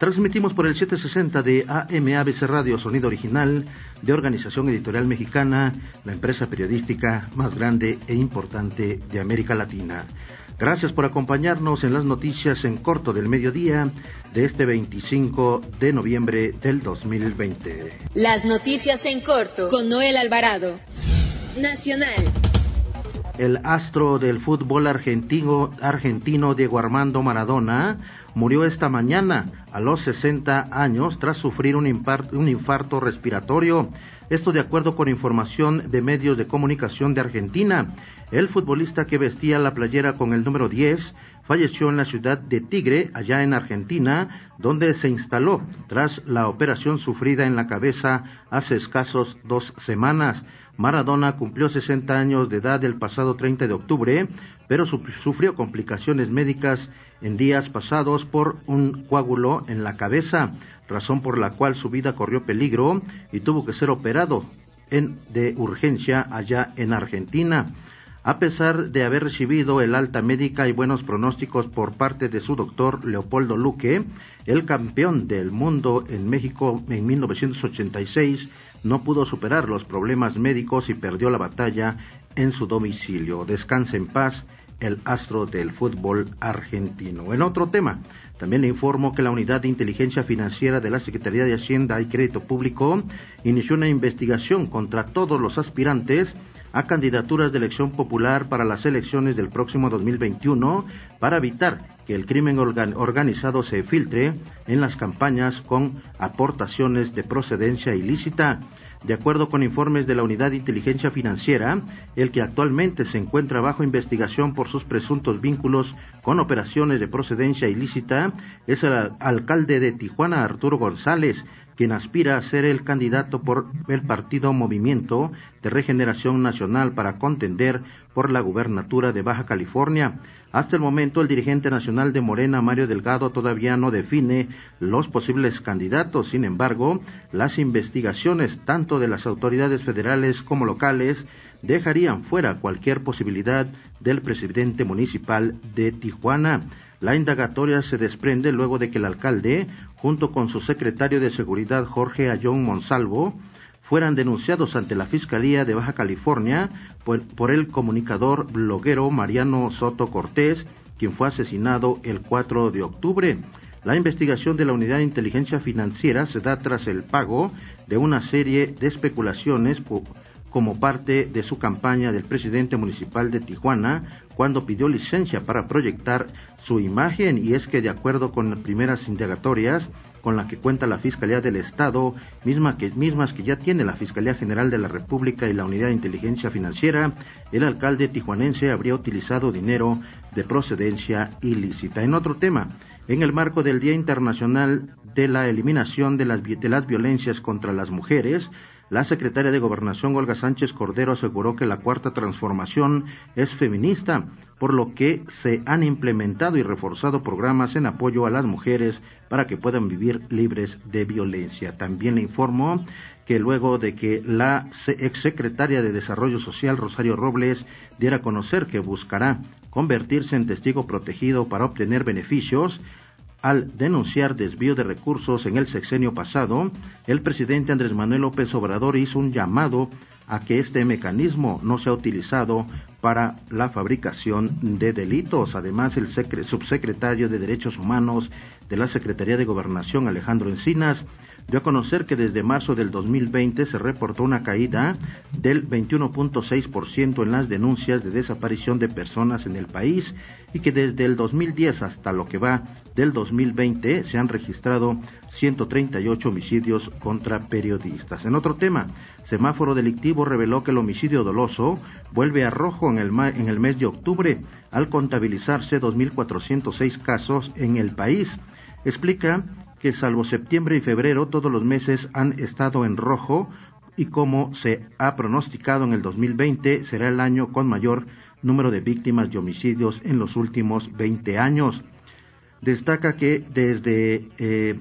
Transmitimos por el 760 de AM ABC Radio Sonido Original de Organización Editorial Mexicana, la empresa periodística más grande e importante de América Latina. Gracias por acompañarnos en las noticias en corto del mediodía de este 25 de noviembre del 2020. Las noticias en corto con Noel Alvarado. Nacional. El astro del fútbol argentino, argentino Diego Armando Maradona murió esta mañana a los 60 años tras sufrir un, un, infarto respiratorio. Esto de acuerdo con información de medios de comunicación de Argentina. El futbolista que vestía la playera con el número 10 falleció en la ciudad de Tigre, allá en Argentina, donde se instaló tras la operación sufrida en la cabeza hace escasos dos semanas. Maradona cumplió 60 años de edad el pasado 30 de octubre, pero sufrió complicaciones médicas en días pasados por un coágulo en la cabeza, razón por la cual su vida corrió peligro y tuvo que ser operado en, de urgencia allá en Argentina. A pesar de haber recibido el alta médica y buenos pronósticos por parte de su doctor Leopoldo Luque, el campeón del mundo en México en 1986 no pudo superar los problemas médicos y perdió la batalla en su domicilio. Descanse en paz el astro del fútbol argentino. En otro tema, también le informo que la Unidad de Inteligencia Financiera de la Secretaría de Hacienda y Crédito Público inició una investigación contra todos los aspirantes a candidaturas de elección popular para las elecciones del próximo 2021 para evitar que el crimen organizado se filtre en las campañas con aportaciones de procedencia ilícita. De acuerdo con informes de la Unidad de Inteligencia Financiera, el que actualmente se encuentra bajo investigación por sus presuntos vínculos con operaciones de procedencia ilícita es el alcalde de Tijuana, Arturo González, quien aspira a ser el candidato por el partido Movimiento de Regeneración Nacional para contender por la gubernatura de Baja California. Hasta el momento, el dirigente nacional de Morena, Mario Delgado, todavía no define los posibles candidatos. Sin embargo, las investigaciones, tanto de las autoridades federales como locales, dejarían fuera cualquier posibilidad del presidente municipal de Tijuana. La indagatoria se desprende luego de que el alcalde, junto con su secretario de Seguridad Jorge Ayón Monsalvo, fueran denunciados ante la Fiscalía de Baja California por, el comunicador bloguero Mariano Soto Cortés, quien fue asesinado el 4 de octubre. La investigación de la Unidad de Inteligencia Financiera se da tras el pago de una serie de especulaciones como parte de su campaña del presidente municipal de Tijuana cuando pidió licencia para proyectar su imagen y es que de acuerdo con las primeras indagatorias con la que cuenta la Fiscalía del Estado, misma que, mismas que ya tiene la Fiscalía General de la República y la Unidad de Inteligencia Financiera, el alcalde tijuanense habría utilizado dinero de procedencia ilícita. En otro tema, en el marco del Día Internacional de la Eliminación de las, de las Violencias contra las Mujeres, la secretaria de Gobernación Olga Sánchez Cordero aseguró que la cuarta transformación es feminista, por lo que se han implementado y reforzado programas en apoyo a las mujeres para que puedan vivir libres de violencia. También le informó que luego de que la exsecretaria de Desarrollo Social Rosario Robles diera a conocer que buscará convertirse en testigo protegido para obtener beneficios, al denunciar desvío de recursos en el sexenio pasado, el presidente Andrés Manuel López Obrador hizo un llamado a que este mecanismo no sea utilizado para la fabricación de delitos. Además, el subsecretario de Derechos Humanos de la Secretaría de Gobernación, Alejandro Encinas, dio a conocer que desde marzo del 2020 se reportó una caída del 21.6% en las denuncias de desaparición de personas en el país y que desde el 2010 hasta lo que va del 2020 se han registrado 138 homicidios contra periodistas. En otro tema, Semáforo Delictivo reveló que el homicidio doloso vuelve a rojo en el, mes de octubre al contabilizarse 2.406 casos en el país. Explica que salvo septiembre y febrero todos los meses han estado en rojo y como se ha pronosticado en el 2020 será el año con mayor número de víctimas de homicidios en los últimos 20 años. destaca que desde eh,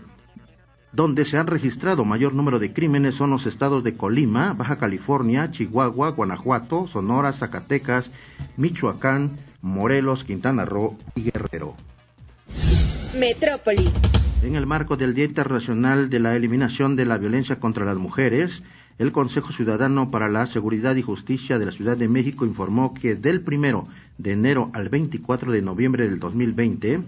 donde se han registrado mayor número de crímenes son los estados de Colima, Baja California, Chihuahua, Guanajuato, Sonora, Zacatecas, Michoacán, Morelos, Quintana Roo y Guerrero. Metrópoli. En el marco del Día Internacional de la Eliminación de la Violencia contra las Mujeres, el Consejo Ciudadano para la Seguridad y Justicia de la Ciudad de México informó que del primero de enero al 24 de noviembre del 2020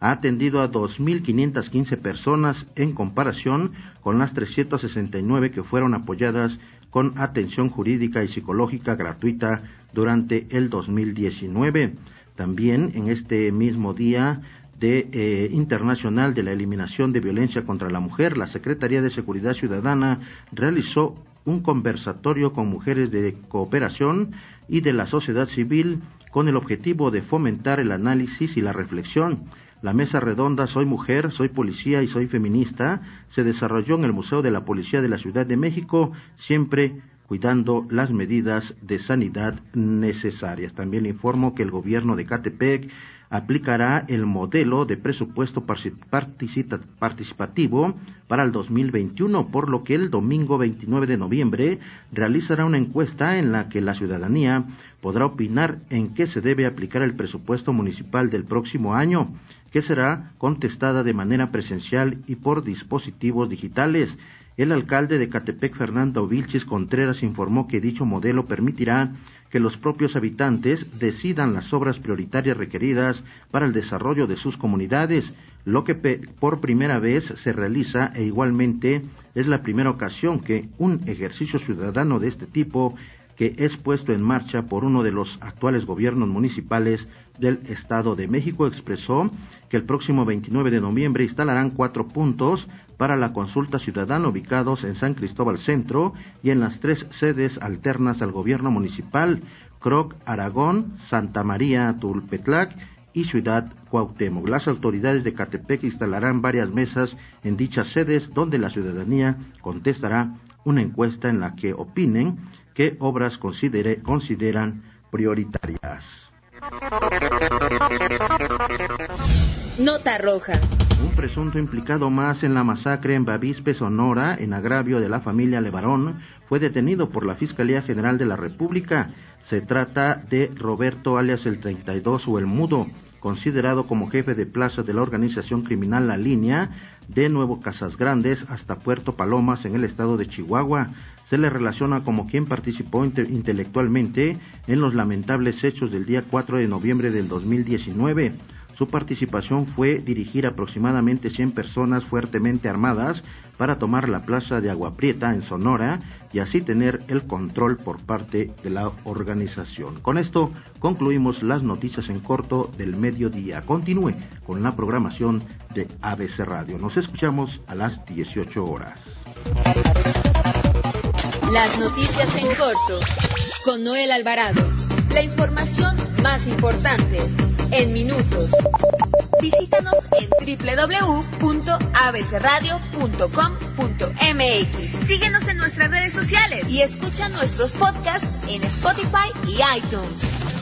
ha atendido a 2.515 personas en comparación con las 369 que fueron apoyadas con atención jurídica y psicológica gratuita durante el 2019. También en este mismo día de, eh, Internacional de la Eliminación de Violencia contra la Mujer, la Secretaría de Seguridad Ciudadana realizó un conversatorio con mujeres de cooperación y de la sociedad civil con el objetivo de fomentar el análisis y la reflexión la mesa redonda Soy mujer, soy policía y soy feminista se desarrolló en el Museo de la Policía de la Ciudad de México, siempre cuidando las medidas de sanidad necesarias. También informo que el gobierno de Catepec aplicará el modelo de presupuesto participativo para el 2021, por lo que el domingo 29 de noviembre realizará una encuesta en la que la ciudadanía podrá opinar en qué se debe aplicar el presupuesto municipal del próximo año que será contestada de manera presencial y por dispositivos digitales. El alcalde de Catepec, Fernando Vilchis Contreras, informó que dicho modelo permitirá que los propios habitantes decidan las obras prioritarias requeridas para el desarrollo de sus comunidades, lo que por primera vez se realiza e igualmente es la primera ocasión que un ejercicio ciudadano de este tipo que es puesto en marcha por uno de los actuales gobiernos municipales del Estado de México expresó que el próximo 29 de noviembre instalarán cuatro puntos para la consulta ciudadana ubicados en San Cristóbal Centro y en las tres sedes alternas al gobierno municipal, Croc, Aragón, Santa María, Tulpetlac y Ciudad Cuauhtémoc. Las autoridades de Catepec instalarán varias mesas en dichas sedes donde la ciudadanía contestará una encuesta en la que opinen qué obras consideran prioritarias. Nota roja. Un presunto implicado más en la masacre en Bavispe, Sonora, en agravio de la familia Levarón, fue detenido por la Fiscalía General de la República. Se trata de Roberto alias el 32 o el Mudo, considerado como jefe de plaza de la organización criminal La Línea, de Nuevo Casas Grandes hasta Puerto Palomas en el estado de Chihuahua se le relaciona como quien participó intelectualmente en los lamentables hechos del día 4 de noviembre del 2019. Su participación fue dirigir aproximadamente 100 personas fuertemente armadas para tomar la plaza de Agua Prieta en Sonora y así tener el control por parte de la organización. Con esto concluimos las noticias en corto del mediodía. Continúe con la programación de ABC Radio. Nos escuchamos a las 18 horas. Las noticias en corto con Noel Alvarado. La información más importante en minutos. Visítanos en www.abcradio.com.mx. Síguenos en nuestras redes sociales y escucha nuestros podcasts en Spotify y iTunes.